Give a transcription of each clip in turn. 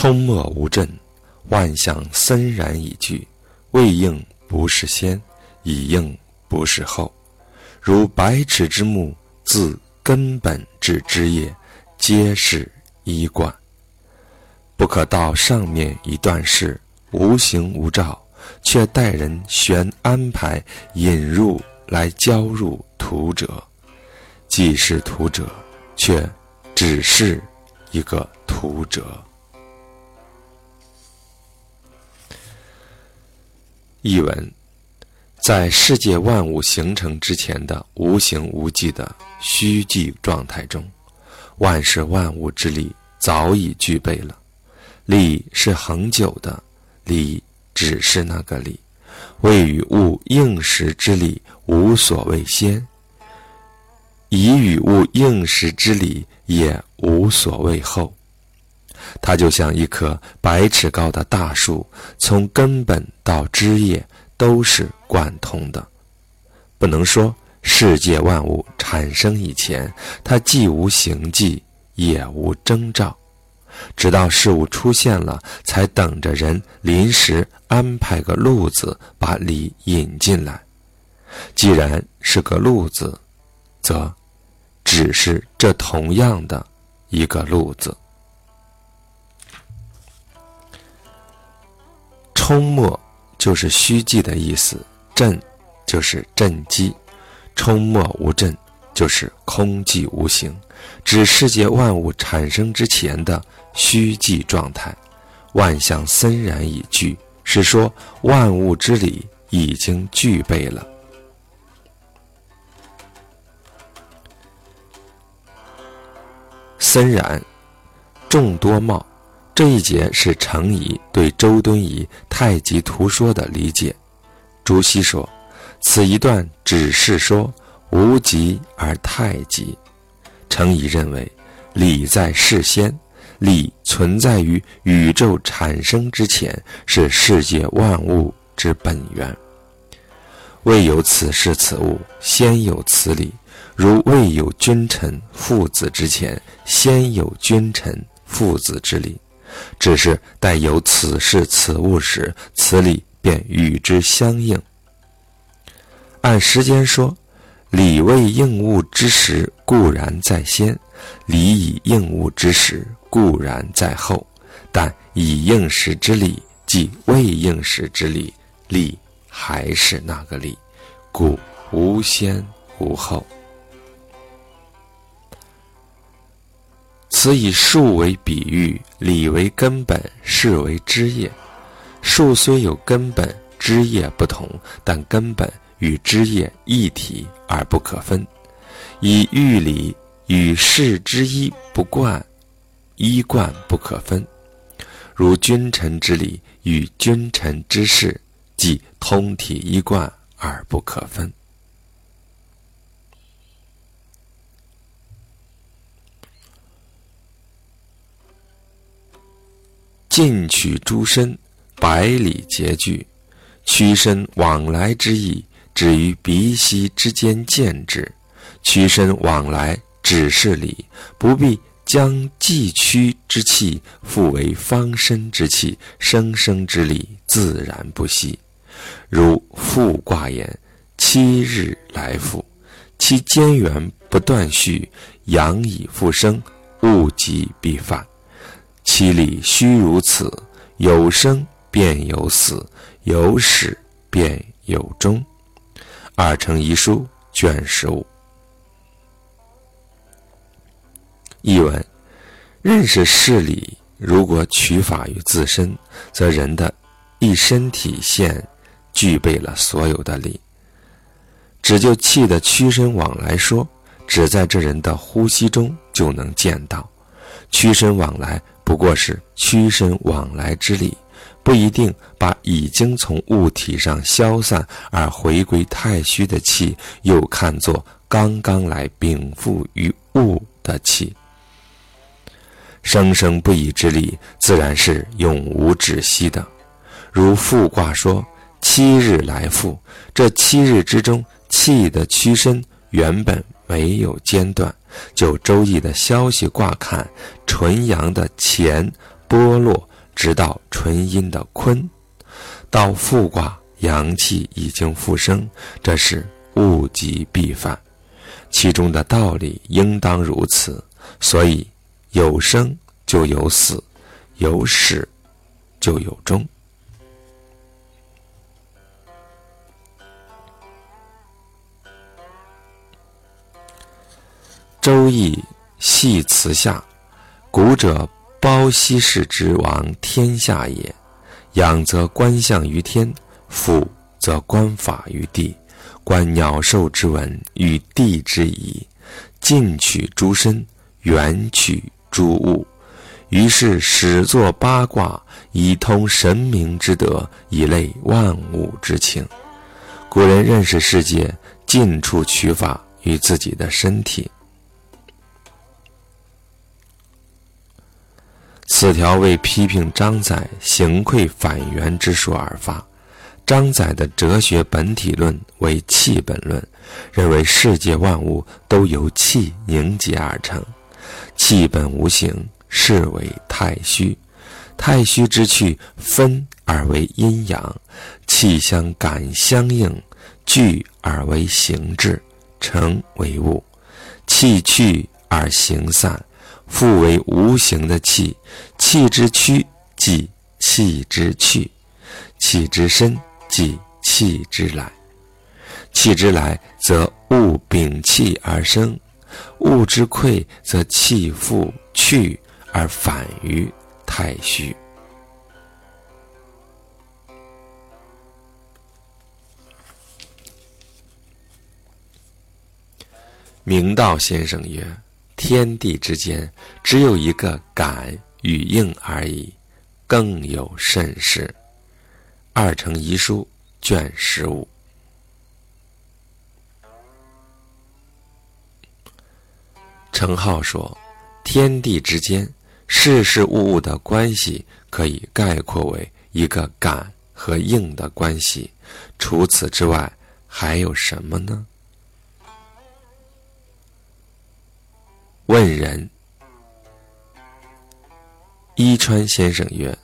冲没无阵，万象森然已具。未应不是先，已应不是后。如百尺之木，自根本至枝叶，皆是一贯。不可到上面一段事，无形无照，却待人悬安排引入来交入图者，既是图者，却只是一个图者。译文：在世界万物形成之前的无形无迹的虚寂状态中，万事万物之力早已具备了。理是恒久的，理只是那个理，未与物应时之理无所谓先，已与物应时之理也无所谓后。它就像一棵百尺高的大树，从根本到枝叶都是贯通的。不能说世界万物产生以前，它既无形迹，也无征兆，直到事物出现了，才等着人临时安排个路子把理引进来。既然是个路子，则只是这同样的一个路子。冲没就是虚寂的意思，震就是震机，冲没无震就是空寂无形，指世界万物产生之前的虚寂状态。万象森然已具，是说万物之理已经具备了。森然，众多貌。这一节是程颐对周敦颐《太极图说》的理解。朱熹说：“此一段只是说无极而太极。”程颐认为，理在事先，理存在于宇宙产生之前，是世界万物之本源。未有此事此物，先有此理。如未有君臣父子之前，先有君臣父子之理。只是待有此事此物时，此理便与之相应。按时间说，理未应物之时固然在先，理已应物之时固然在后。但以应时之理，即未应时之理，理还是那个理，故无先无后。此以树为比喻，理为根本，事为枝叶。树虽有根本，枝叶不同，但根本与枝叶一体而不可分。以喻理与事之一不贯，一贯不可分。如君臣之理与君臣之事，即通体一贯而不可分。进取诸身，百里皆具。屈身往来之意，止于鼻息之间见之。屈身往来只是理，不必将既屈之气复为方身之气，生生之理自然不息。如复卦言：七日来复，其间缘不断续，阳以复生，物极必反。其理须如此，有生便有死，有始便有终。二程遗书卷十五。译文：认识事理，如果取法于自身，则人的一身体现具备了所有的理。只就气的屈伸往来说，只在这人的呼吸中就能见到，屈伸往来。不过是屈伸往来之力，不一定把已经从物体上消散而回归太虚的气，又看作刚刚来禀赋于物的气。生生不已之理，自然是永无止息的。如复卦说：“七日来复。”这七日之中，气的屈伸原本没有间断。就《周易》的消息卦看，纯阳的乾剥落，直到纯阴的坤，到复卦阳气已经复生，这是物极必反，其中的道理应当如此。所以有生就有死，有始就有终。周易系辞下，古者。包西氏之王天下也，养则观象于天，俯则观法于地，观鸟兽之文与地之宜，近取诸身，远取诸物。于是始作八卦，以通神明之德，以类万物之情。古人认识世界，近处取法与自己的身体。此条为批评张载行馈反元之说而发。张载的哲学本体论为气本论，认为世界万物都由气凝结而成，气本无形，是为太虚。太虚之气分而为阴阳，气相感相应，聚而为形质，成为物。气去而形散。复为无形的气，气之屈即气之去，气之深即气之来。气之来则物秉气而生，物之溃则气复去而反于太虚。明道先生曰。天地之间只有一个感与应而已，更有甚事。《二程遗书》卷十五。程颢说：“天地之间事事物物的关系，可以概括为一个感和应的关系。除此之外，还有什么呢？”问仁，伊川先生曰：“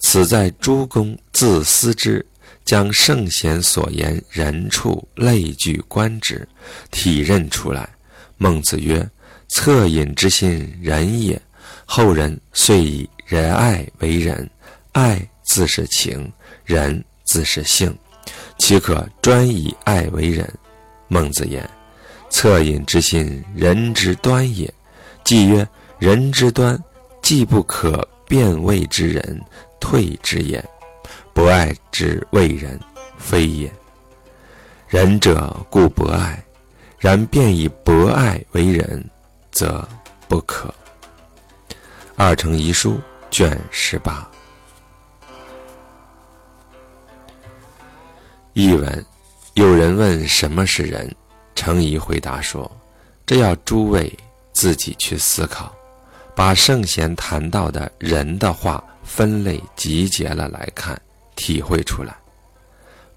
此在诸公自思之，将圣贤所言人处类聚观之，体认出来。”孟子曰：“恻隐之心，仁也。后人遂以仁爱为仁，爱自是情，仁自是性，岂可专以爱为仁？”孟子言。恻隐之心，人之端也。既曰人之端，既不可辨位之人，退之也。博爱之谓人，非也。仁者故博爱，然便以博爱为仁，则不可。二程遗书卷十八。译文：有人问什么是人？程颐回答说：“这要诸位自己去思考，把圣贤谈到的人的话分类集结了来看，体会出来。”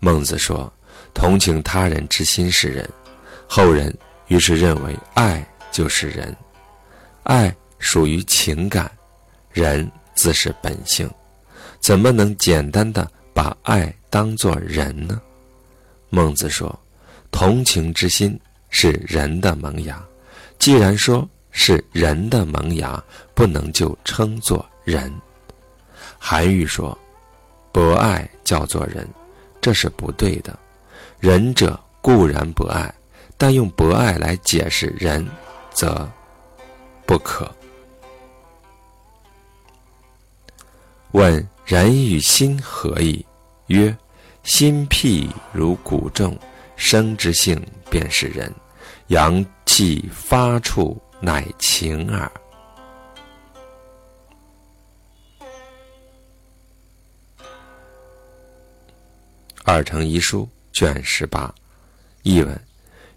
孟子说：“同情他人之心是仁。”后人于是认为爱就是仁，爱属于情感，仁自是本性，怎么能简单的把爱当作人呢？孟子说。同情之心是人的萌芽，既然说是人的萌芽，不能就称作人。韩愈说：“博爱叫做仁，这是不对的。仁者固然博爱，但用博爱来解释仁，则不可。”问人与心何异？曰：心僻如鼓众。生之性便是人，阳气发处乃情耳。二程遗书卷十八，译文：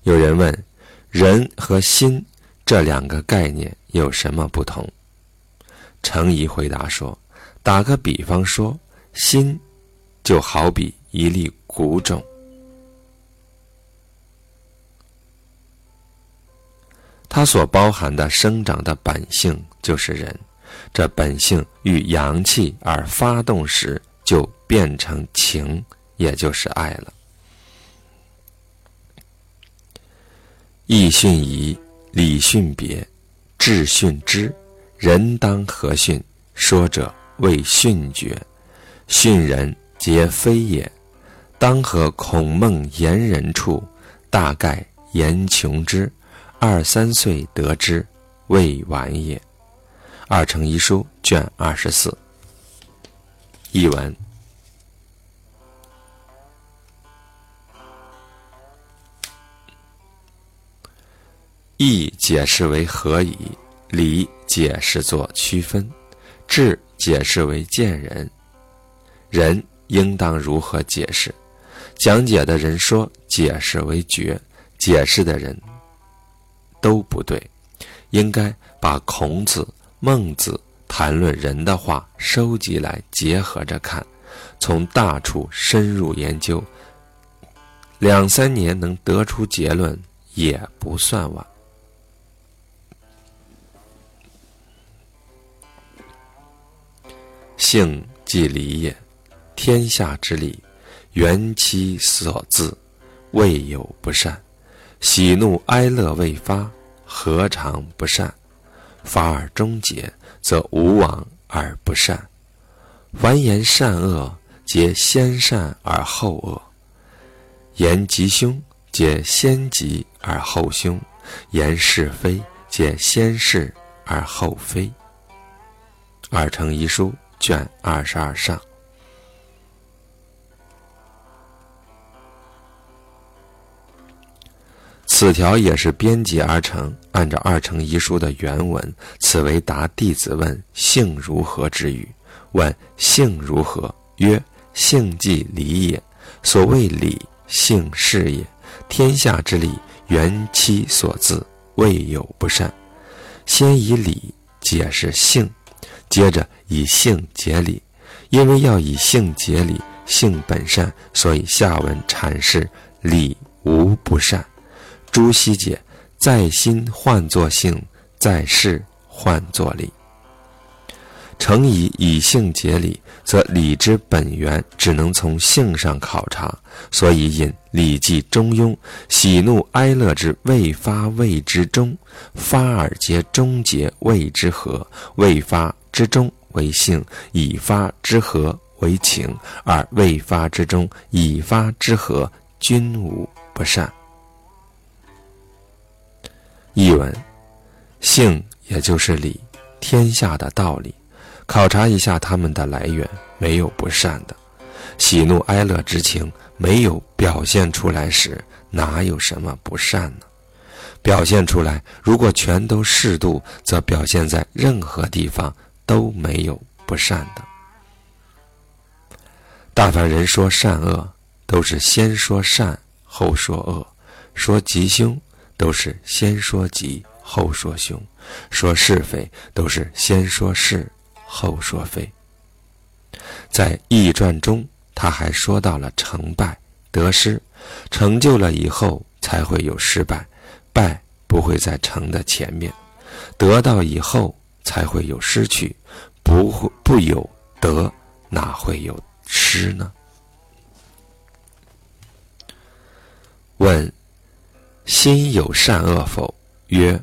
有人问，人和心这两个概念有什么不同？程颐回答说：打个比方说，心就好比一粒谷种。它所包含的生长的本性就是人，这本性遇阳气而发动时，就变成情，也就是爱了。义训仪，礼训别，智训之，人当何训？说者谓训绝，训人皆非也。当和孔孟言人处，大概言穷之。二三岁得之，未晚也。二程遗书卷二十四。译文：义解释为何以，礼解释作区分，智解释为见人，人应当如何解释？讲解的人说解释为觉，解释的人都不对，应该把孔子、孟子谈论人的话收集来结合着看，从大处深入研究，两三年能得出结论也不算晚。性即理也，天下之理。缘其所自，未有不善；喜怒哀乐未发，何尝不善？发而终结，则无往而不善。凡言善恶，皆先善而后恶；言吉凶，皆先吉而后凶；言是非，皆先是而后非。二乘遗书卷二十二上。此条也是编辑而成，按照二程遗书的原文，此为答弟子问性如何之语。问性如何？曰：性即理也。所谓理，性是也。天下之理，缘其所自，未有不善。先以理解释性，接着以性解理。因为要以性解理，性本善，所以下文阐释理无不善。朱熹解：在心换作性，在事换作理。诚以以性解理，则理之本源只能从性上考察，所以引《礼记·中庸》：“喜怒哀乐之未发谓之中，发而皆终结谓之和。未发之中为性，已发之和为情，而未发之中、已发之和均无不善。”译文：性也就是理，天下的道理。考察一下它们的来源，没有不善的。喜怒哀乐之情没有表现出来时，哪有什么不善呢？表现出来，如果全都适度，则表现在任何地方都没有不善的。大凡人说善恶，都是先说善后说恶，说吉凶。都是先说吉，后说凶；说是非，都是先说是，后说非。在《易传》中，他还说到了成败得失，成就了以后才会有失败，败不会在成的前面；得到以后才会有失去，不会不有得，哪会有失呢？问。心有善恶否？曰：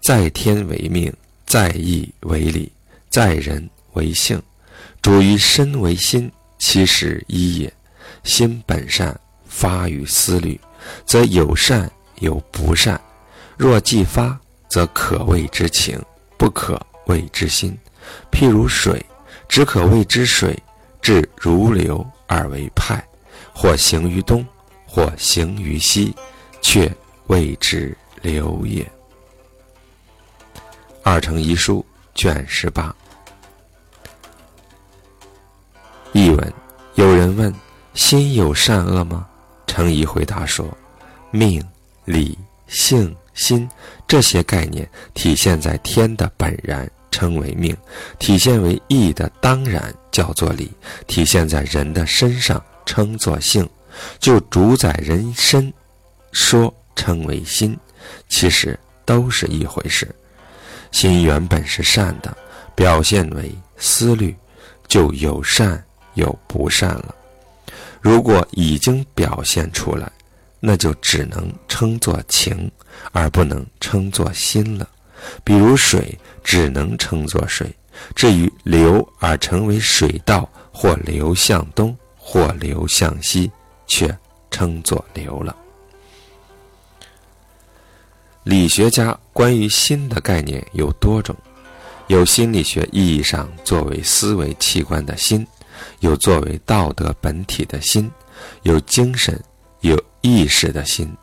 在天为命，在义为理，在人为性。主于身为心，其实一也。心本善，发于思虑，则有善有不善。若既发，则可谓之情，不可谓之心。譬如水，只可谓之水，至如流而为派，或行于东，或行于西，却。谓之流也。二程遗书卷十八。译文：有人问：心有善恶吗？程颐回答说：命、理、性、心这些概念体现在天的本然，称为命；体现为义的当然，叫做理；体现在人的身上，称作性。就主宰人身，说。称为心，其实都是一回事。心原本是善的，表现为思虑，就有善有不善了。如果已经表现出来，那就只能称作情，而不能称作心了。比如水，只能称作水；至于流而成为水道，或流向东，或流向西，却称作流了。理学家关于心的概念有多种，有心理学意义上作为思维器官的心，有作为道德本体的心，有精神、有意识的心。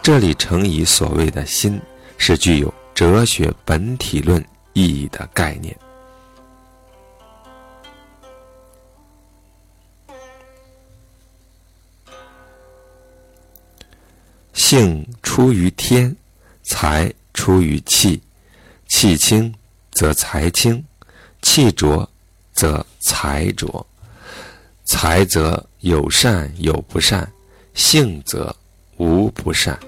这里乘以所谓的心，是具有哲学本体论意义的概念。性出于天。财出于气，气清则财清，气浊则财浊。财则有善有不善，性则无不善。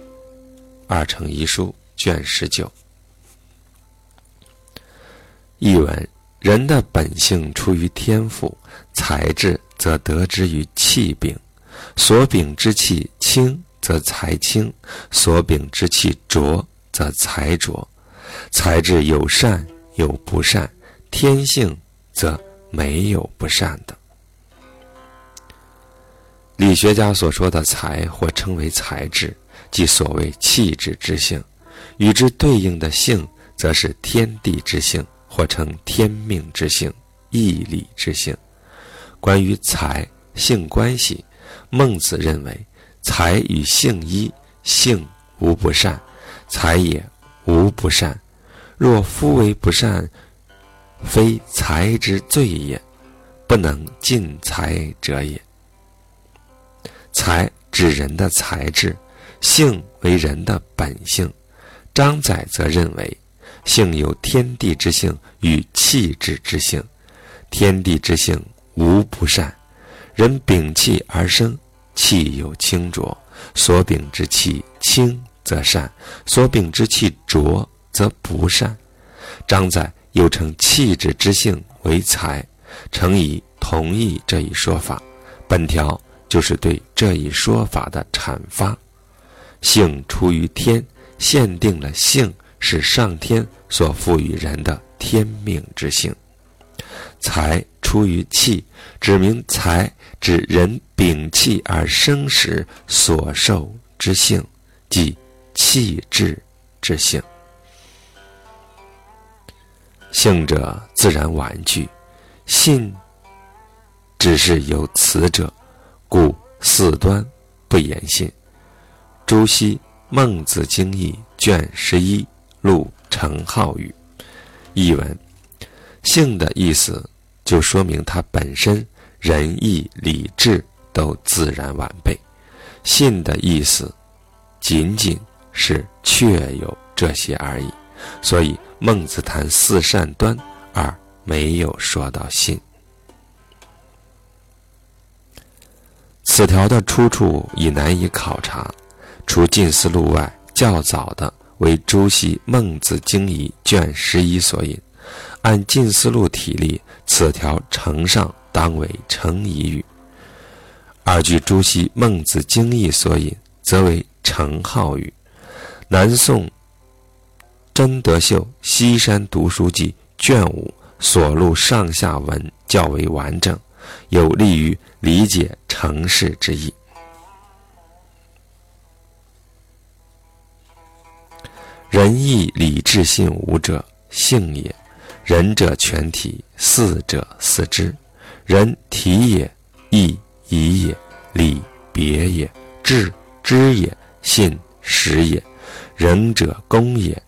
二程遗书卷十九。译文：人的本性出于天赋，才智则得之于气禀，所禀之气轻则财轻，所禀之气浊。则才浊，才智有善有不善，天性则没有不善的。理学家所说的才，或称为才智，即所谓气质之性；与之对应的性，则是天地之性，或称天命之性、义理之性。关于才性关系，孟子认为，才与性一，性无不善。才也无不善，若夫为不善，非才之罪也，不能尽才者也。才指人的才智，性为人的本性。张载则认为，性有天地之性与气质之性，天地之性无不善。人秉气而生，气有清浊，所秉之气清。则善，所秉之气浊则不善。张载又称气质之性为才，诚以同意这一说法。本条就是对这一说法的阐发。性出于天，限定了性是上天所赋予人的天命之性。才出于气，指明才指人秉气而生时所受之性，即。气质之性，性者自然婉拒，信只是有此者，故四端不言信。朱熹《孟子经义》卷十一录程浩语，译文：性的意思，就说明他本身仁义礼智都自然完备；信的意思，仅仅。是确有这些而已，所以孟子谈四善端而没有说到信。此条的出处已难以考察，除《近思录》外，较早的为朱熹《孟子经义》卷十一所引。按《近思录》体例，此条呈上当为成疑语；而据朱熹《孟子经义》所引，则为成号语。南宋真德秀《西山读书记》卷五所录上下文较为完整，有利于理解成事之意。仁义礼智信五者，性也；仁者全体，四者四之。仁体也，义仪也，礼别也，智知也，信实也。仁者公也，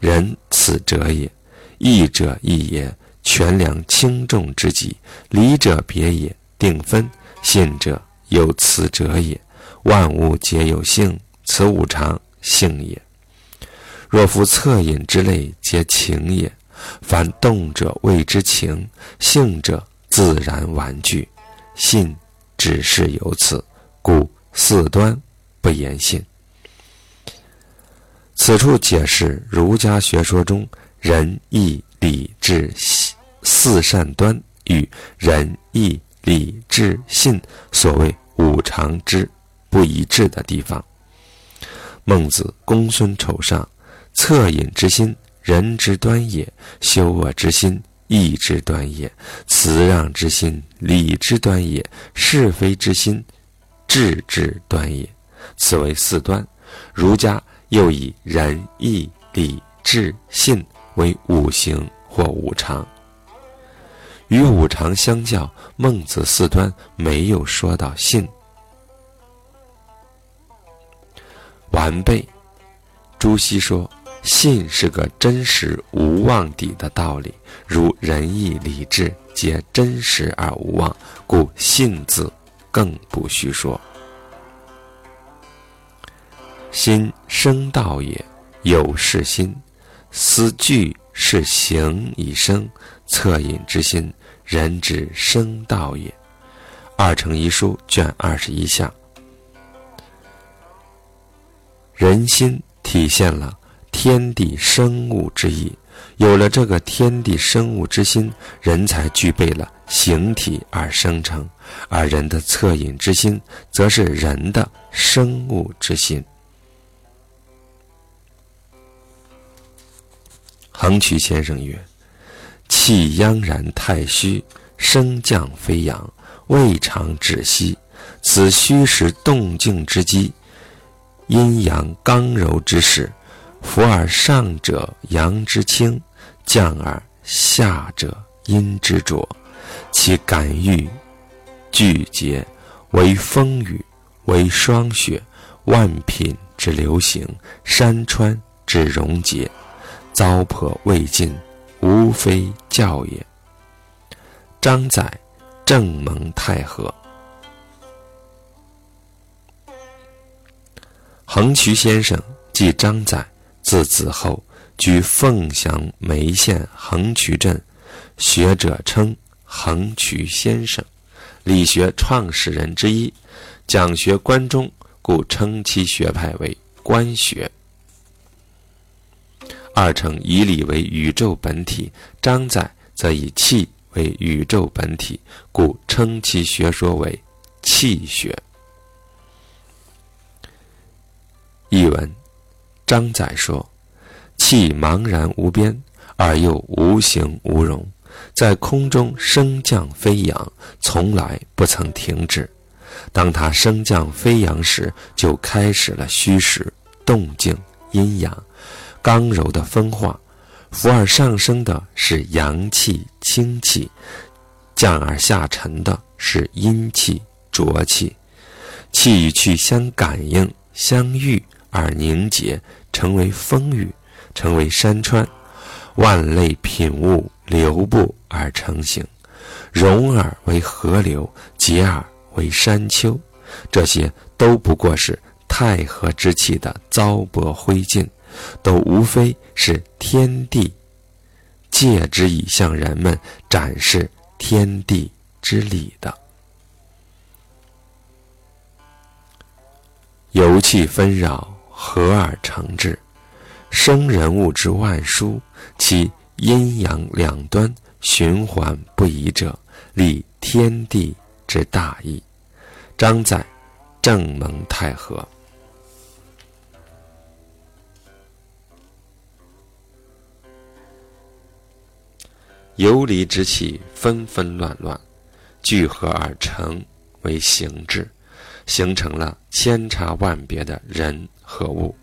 仁此者也；义者义也，权量轻重之极；礼者别也，定分；信者有此者也。万物皆有性，此五常，性也。若夫恻隐之类，皆情也。凡动者谓之情，性者自然玩具，信只是有此，故四端不言信。此处解释儒家学说中仁义礼智四善端与仁义礼智信所谓五常之不一致的地方。孟子公孙丑上，恻隐之心，仁之端也；羞恶之心，义之端也；辞让之心，礼之端也；是非之心，智之端也。此为四端。儒家又以仁义礼智信为五行或五常。与五常相较，孟子四端没有说到信。完备。朱熹说：“信是个真实无妄底的道理，如仁义礼智皆真实而无妄，故信字更不须说。心生道也，有是心，思具是行以生，恻隐之心，人之生道也。”二程遗书卷二十一项。人心体现了天地生物之意，有了这个天地生物之心，人才具备了形体而生成；而人的恻隐之心，则是人的生物之心。横渠先生曰：“气央然太虚，升降飞扬，未尝止息，此虚实动静之机。”阴阳刚柔之势，浮而上者阳之清，降而下者阴之浊。其感遇聚结，为风雨，为霜雪，万品之流行，山川之溶解，糟粕未尽，无非教也。张载，正蒙太和。横渠先生即张载，字子厚，居凤翔眉县横渠镇，学者称横渠先生，理学创始人之一，讲学关中，故称其学派为关学。二称以理为宇宙本体，张载则以气为宇宙本体，故称其学说为气学。译文：张载说：“气茫然无边，而又无形无容，在空中升降飞扬，从来不曾停止。当它升降飞扬时，就开始了虚实、动静、阴阳、刚柔的分化。浮而上升的是阳气、清气；降而下沉的是阴气、浊气。气与气相感应、相遇。”而凝结，成为风雨，成为山川，万类品物流布而成形，融而为河流，结而为山丘。这些都不过是太和之气的糟粕灰烬，都无非是天地借之以向人们展示天地之理的。由气纷扰。合而成之，生人物之万殊，其阴阳两端循环不已者，立天地之大义。张载，正蒙太和。游离之气纷纷乱乱，聚合而成为形质，形成了千差万别的人。和物，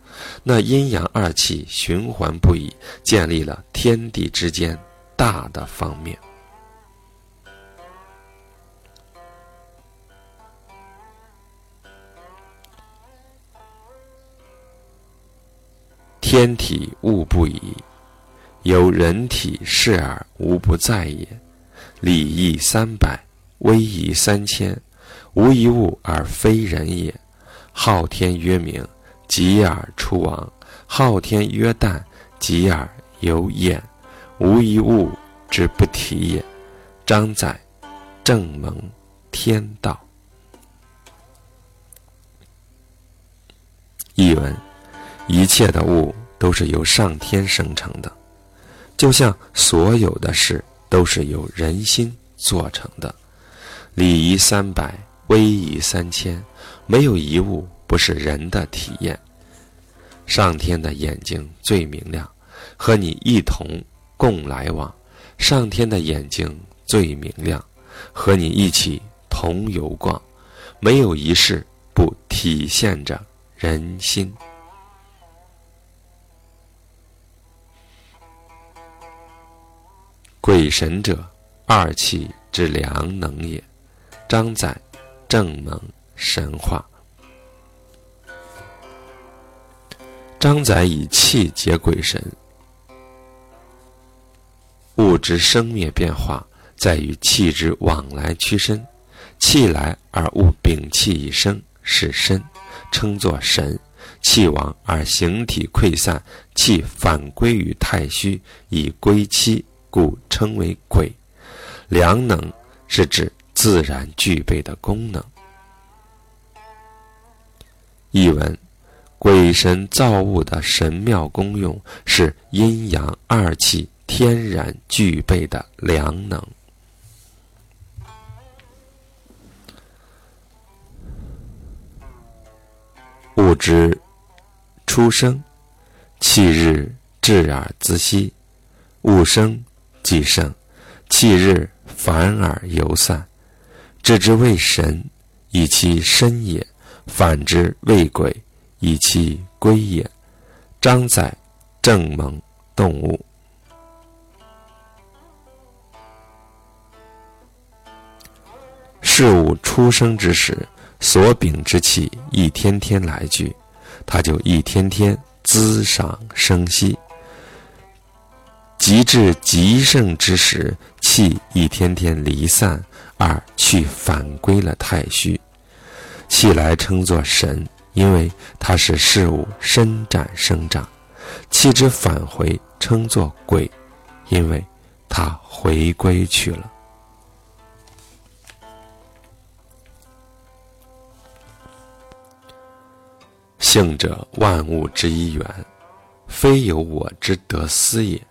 那阴阳二气循环不已，建立了天地之间大的方面。天体物不已，由人体视而无不在也。礼义三百，威仪三千，无一物而非人也。昊天曰明。吉而出亡，昊天曰旦，吉而有眼，无一物之不体也。张载，正蒙天道。译文：一切的物都是由上天生成的，就像所有的事都是由人心做成的。礼仪三百，威仪三千，没有一物不是人的体验。上天的眼睛最明亮，和你一同共来往。上天的眼睛最明亮，和你一起同游逛。没有一事不体现着人心。鬼神者，二气之良能也。张载，正蒙神话。张载以气解鬼神。物之生灭变化，在于气之往来屈伸。气来而物摒气以生，是身，称作神；气亡而形体溃散，气反归于太虚，以归气，故称为鬼。良能是指自然具备的功能。译文：鬼神造物的神妙功用，是阴阳二气天然具备的良能。物之出生，气日至而自息；物生既生，气日反而游散。知之谓神，以其身也；反之谓鬼，以其归也。张载，正蒙动物。事物出生之时。所禀之气一天天来聚，它就一天天滋长生息；极至极盛之时，气一天天离散而去返归了太虚。气来称作神，因为它是事物伸展生长；气之返回称作鬼，因为它回归去了。性者，万物之一源，非有我之得思也。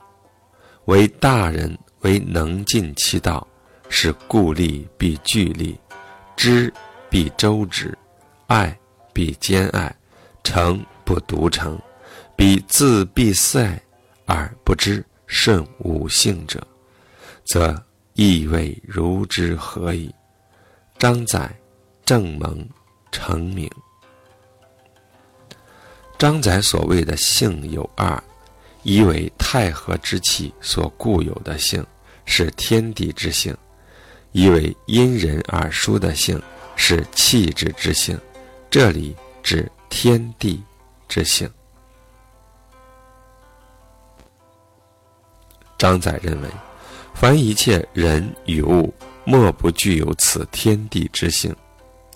为大人为能尽其道，是故利必具利，知必周之，爱必兼爱，诚不独诚，彼自必思爱而不知顺吾性者，则亦谓如之何矣。张载，正蒙，成名。张载所谓的性有二，一为太和之气所固有的性，是天地之性；一为因人而殊的性，是气质之性。这里指天地之性。张载认为，凡一切人与物，莫不具有此天地之性，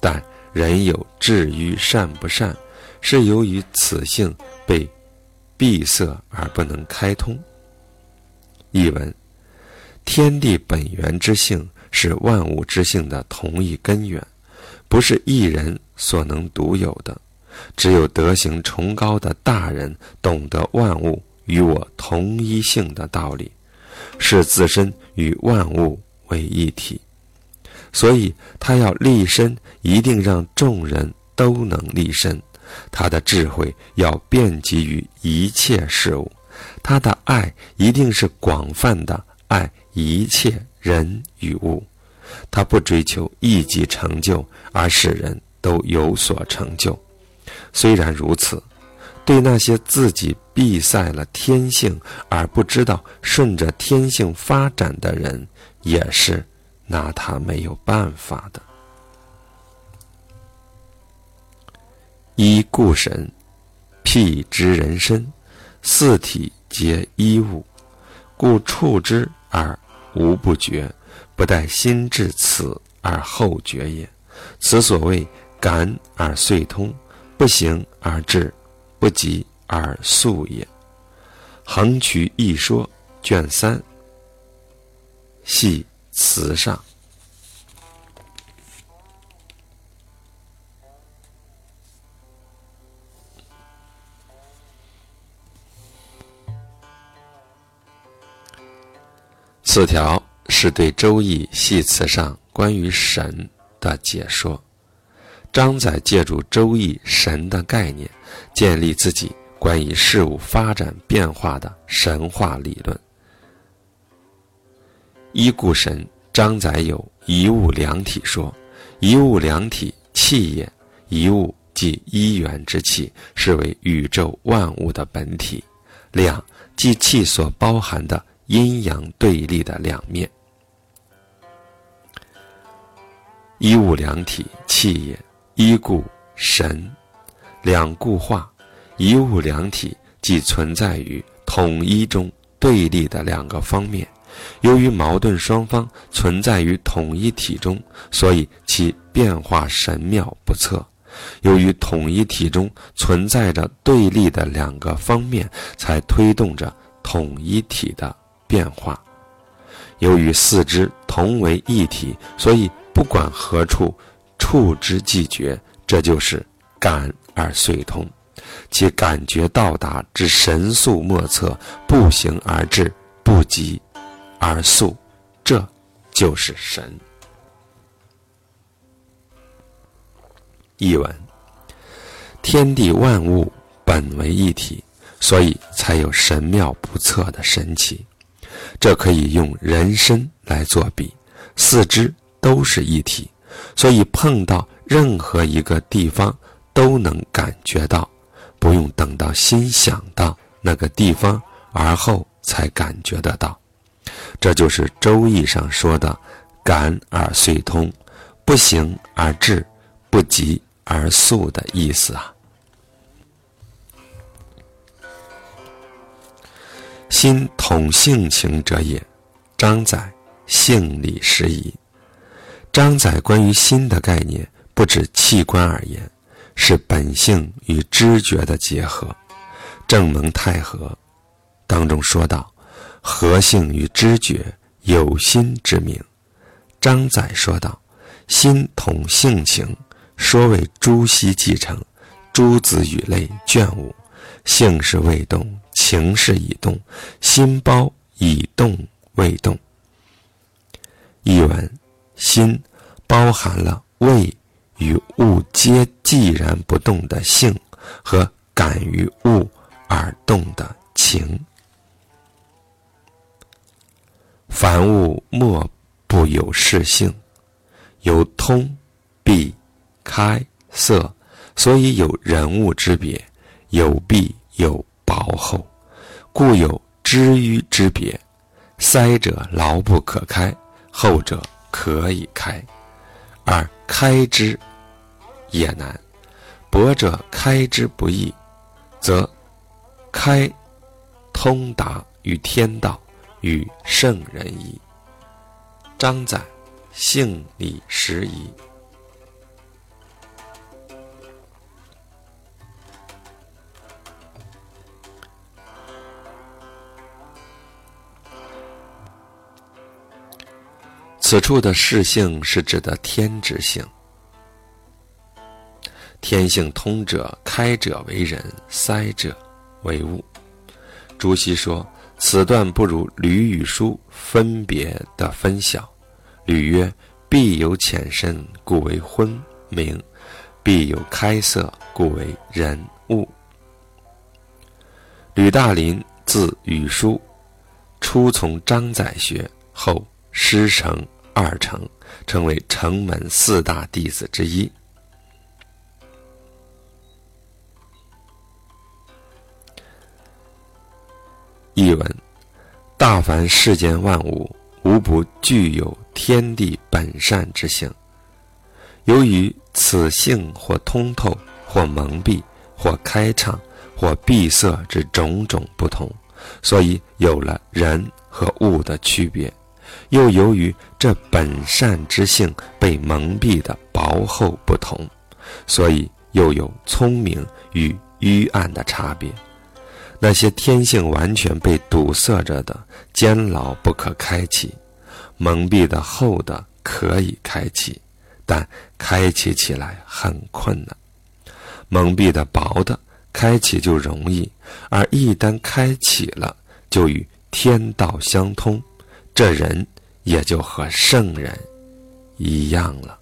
但人有至于善不善。是由于此性被闭塞而不能开通。译文：天地本源之性是万物之性的同一根源，不是一人所能独有的。只有德行崇高的大人懂得万物与我同一性的道理，视自身与万物为一体，所以他要立身，一定让众人都能立身。他的智慧要遍及于一切事物，他的爱一定是广泛的爱一切人与物。他不追求一己成就，而使人都有所成就。虽然如此，对那些自己闭塞了天性而不知道顺着天性发展的人，也是拿他没有办法的。依故神，辟之人身，四体皆一物，故触之而无不觉，不待心至此而后觉也。此所谓感而遂通，不行而至，不及而速也。横渠一说卷三，系词上。四条是对《周易》系辞上关于神的解说。张载借助《周易》神的概念，建立自己关于事物发展变化的神话理论。一故神，张载有一物两体说：一物两体，气也；一物即一元之气，是为宇宙万物的本体。两即气所包含的阴阳对立的两面。一物两体，气也。一故神，两固化，一物两体，即存在于统一中对立的两个方面。由于矛盾双方存在于统一体中，所以其变化神妙不测。由于统一体中存在着对立的两个方面，才推动着统一体的变化。由于四肢同为一体，所以不管何处。触之即觉，这就是感而遂通，其感觉到达之神速莫测，不行而至，不急而速，这就是神。译文：天地万物本为一体，所以才有神妙不测的神奇。这可以用人身来作比，四肢都是一体。所以碰到任何一个地方都能感觉到，不用等到心想到那个地方而后才感觉得到。这就是《周易》上说的“感而遂通，不行而至，不急而速”的意思啊。心统性情者也，张载性理时宜。张载关于心的概念，不止器官而言，是本性与知觉的结合。正蒙太和当中说道：“和性与知觉，有心之名。”张载说道：“心统性情，说为朱熹继承。诸子语类卷五，性是未动，情是已动，心包已动未动。”译文。心包含了为与物皆寂然不动的性和感于物而动的情。凡物莫不有事性，有通、闭、开、色，所以有人物之别；有闭，有薄厚，故有知淤之别。塞者牢不可开，后者。可以开，而开之也难。博者开之不易，则开通达于天道，与圣人矣。张载，性理时宜。此处的事性是指的天之性，天性通者，开者为人，塞者为物。朱熹说：“此段不如吕与书分别的分晓。吕曰：‘必有浅深，故为昏明；必有开色，故为人物。’吕大林字禹书，初从张载学，后师承。二成成为城门四大弟子之一。译文：大凡世间万物，无不具有天地本善之性。由于此性或通透，或蒙蔽，或开畅，或闭塞之种种不同，所以有了人和物的区别。又由于这本善之性被蒙蔽的薄厚不同，所以又有聪明与愚暗的差别。那些天性完全被堵塞着的、监牢不可开启；蒙蔽的厚的可以开启，但开启起来很困难；蒙蔽的薄的开启就容易，而一旦开启了，就与天道相通。这人。也就和圣人一样了。